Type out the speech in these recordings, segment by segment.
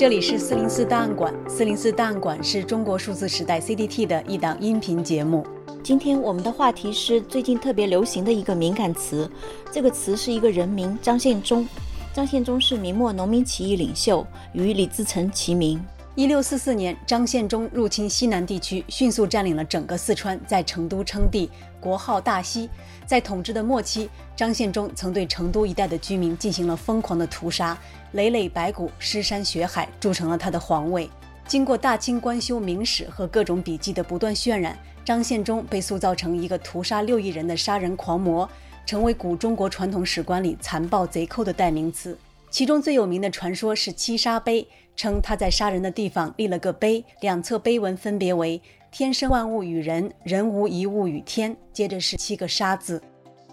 这里是四零四档案馆，四零四档案馆是中国数字时代 CDT 的一档音频节目。今天我们的话题是最近特别流行的一个敏感词，这个词是一个人名张献忠。张献忠是明末农民起义领袖，与李自成齐名。一六四四年，张献忠入侵西南地区，迅速占领了整个四川，在成都称帝，国号大西。在统治的末期，张献忠曾对成都一带的居民进行了疯狂的屠杀，累累白骨，尸山血海，铸成了他的皇位。经过大清官修明史和各种笔记的不断渲染，张献忠被塑造成一个屠杀六亿人的杀人狂魔，成为古中国传统史观里残暴贼寇的代名词。其中最有名的传说是七杀碑，称他在杀人的地方立了个碑，两侧碑文分别为“天生万物与人，人无一物与天”，接着是七个杀字。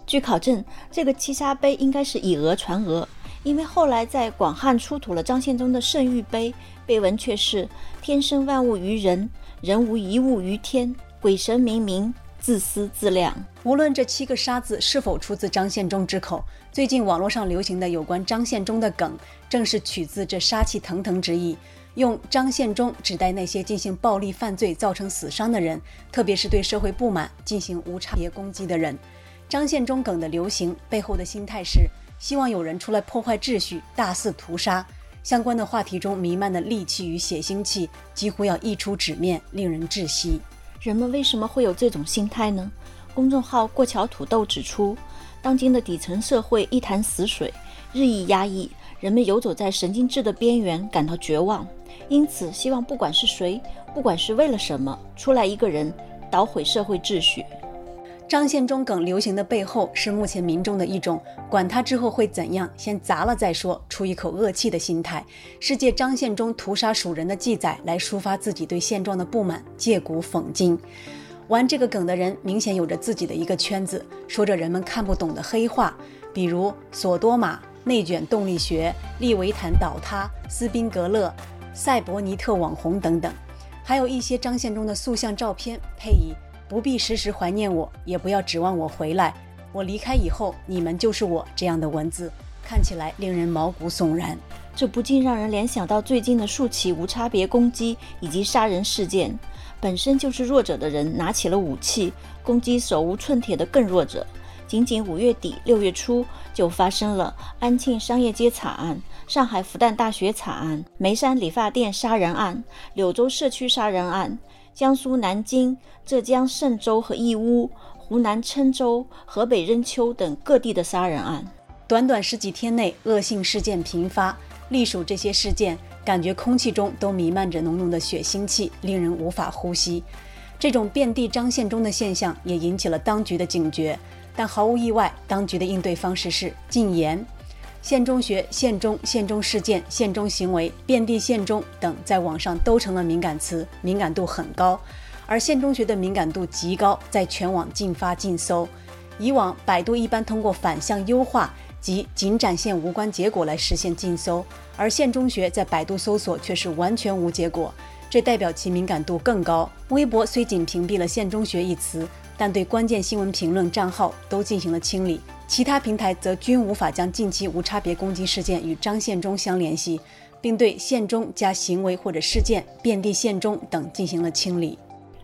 据考证，这个七杀碑应该是以讹传讹，因为后来在广汉出土了张献忠的圣諭碑，碑文却是“天生万物于人，人无一物于天，鬼神冥冥。”自私自量。无论这七个杀字是否出自张献忠之口，最近网络上流行的有关张献忠的梗，正是取自这杀气腾腾之意，用张献忠指代那些进行暴力犯罪造成死伤的人，特别是对社会不满进行无差别攻击的人。张献忠梗的流行背后的心态是希望有人出来破坏秩序，大肆屠杀。相关的话题中弥漫的戾气与血腥气，几乎要溢出纸面，令人窒息。人们为什么会有这种心态呢？公众号“过桥土豆”指出，当今的底层社会一潭死水，日益压抑，人们游走在神经质的边缘，感到绝望，因此希望不管是谁，不管是为了什么，出来一个人捣毁社会秩序。张献忠梗流行的背后，是目前民众的一种“管他之后会怎样，先砸了再说”，出一口恶气的心态，是借张献忠屠杀蜀人的记载来抒发自己对现状的不满，借古讽今。玩这个梗的人明显有着自己的一个圈子，说着人们看不懂的黑话，比如索多玛、内卷动力学、利维坦倒塌、斯宾格勒、赛博尼特网红等等，还有一些张献忠的塑像照片，配以。不必时时怀念我，也不要指望我回来。我离开以后，你们就是我。这样的文字看起来令人毛骨悚然，这不禁让人联想到最近的数起无差别攻击以及杀人事件。本身就是弱者的人拿起了武器，攻击手无寸铁的更弱者。仅仅五月底六月初，就发生了安庆商业街惨案、上海复旦大学惨案、眉山理发店杀人案、柳州社区杀人案。江苏南京、浙江嵊州和义乌、湖南郴州、河北任丘等各地的杀人案，短短十几天内，恶性事件频发。隶属这些事件，感觉空气中都弥漫着浓浓的血腥气，令人无法呼吸。这种遍地张献忠的现象也引起了当局的警觉，但毫无意外，当局的应对方式是禁言。县中学、县中、县中事件、县中行为、遍地县中等，在网上都成了敏感词，敏感度很高。而县中学的敏感度极高，在全网禁发禁搜。以往百度一般通过反向优化及仅展现无关结果来实现禁搜，而县中学在百度搜索却是完全无结果，这代表其敏感度更高。微博虽仅屏蔽了“县中学”一词，但对关键新闻评论账号都进行了清理。其他平台则均无法将近期无差别攻击事件与张献忠相联系，并对献忠加行为或者事件、遍地献忠等进行了清理。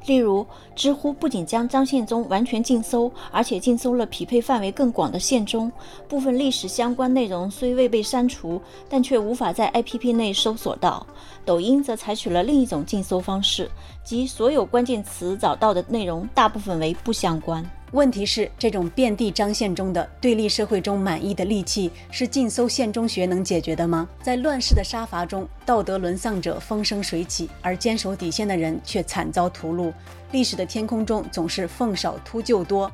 例如，知乎不仅将张献忠完全禁搜，而且禁搜了匹配范围更广的献忠。部分历史相关内容虽未被删除，但却无法在 APP 内搜索到。抖音则采取了另一种禁搜方式，即所有关键词找到的内容大部分为不相关。问题是，这种遍地张献忠的对立社会中满意的戾气，是禁搜献忠学能解决的吗？在乱世的杀伐中，道德沦丧者风生水起，而坚守底线的人却惨遭屠戮。历史的天空中总是凤少秃鹫多，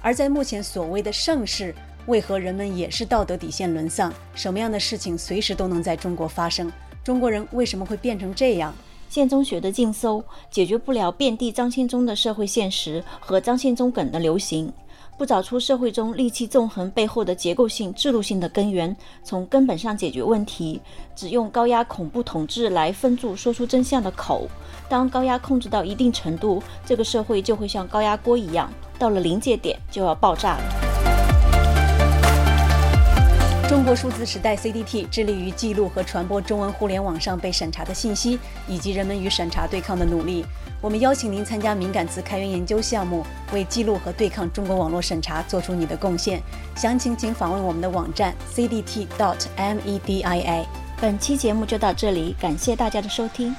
而在目前所谓的盛世，为何人们也是道德底线沦丧？什么样的事情随时都能在中国发生？中国人为什么会变成这样？献忠学的禁搜解决不了遍地张献忠的社会现实和张献忠梗的流行，不找出社会中戾气纵横背后的结构性、制度性的根源，从根本上解决问题，只用高压恐怖统治来封住说出真相的口。当高压控制到一定程度，这个社会就会像高压锅一样，到了临界点就要爆炸了。中国数字时代 CDT 致力于记录和传播中文互联网上被审查的信息，以及人们与审查对抗的努力。我们邀请您参加敏感词开源研究项目，为记录和对抗中国网络审查做出你的贡献。详情请访问我们的网站 cdt.media。本期节目就到这里，感谢大家的收听。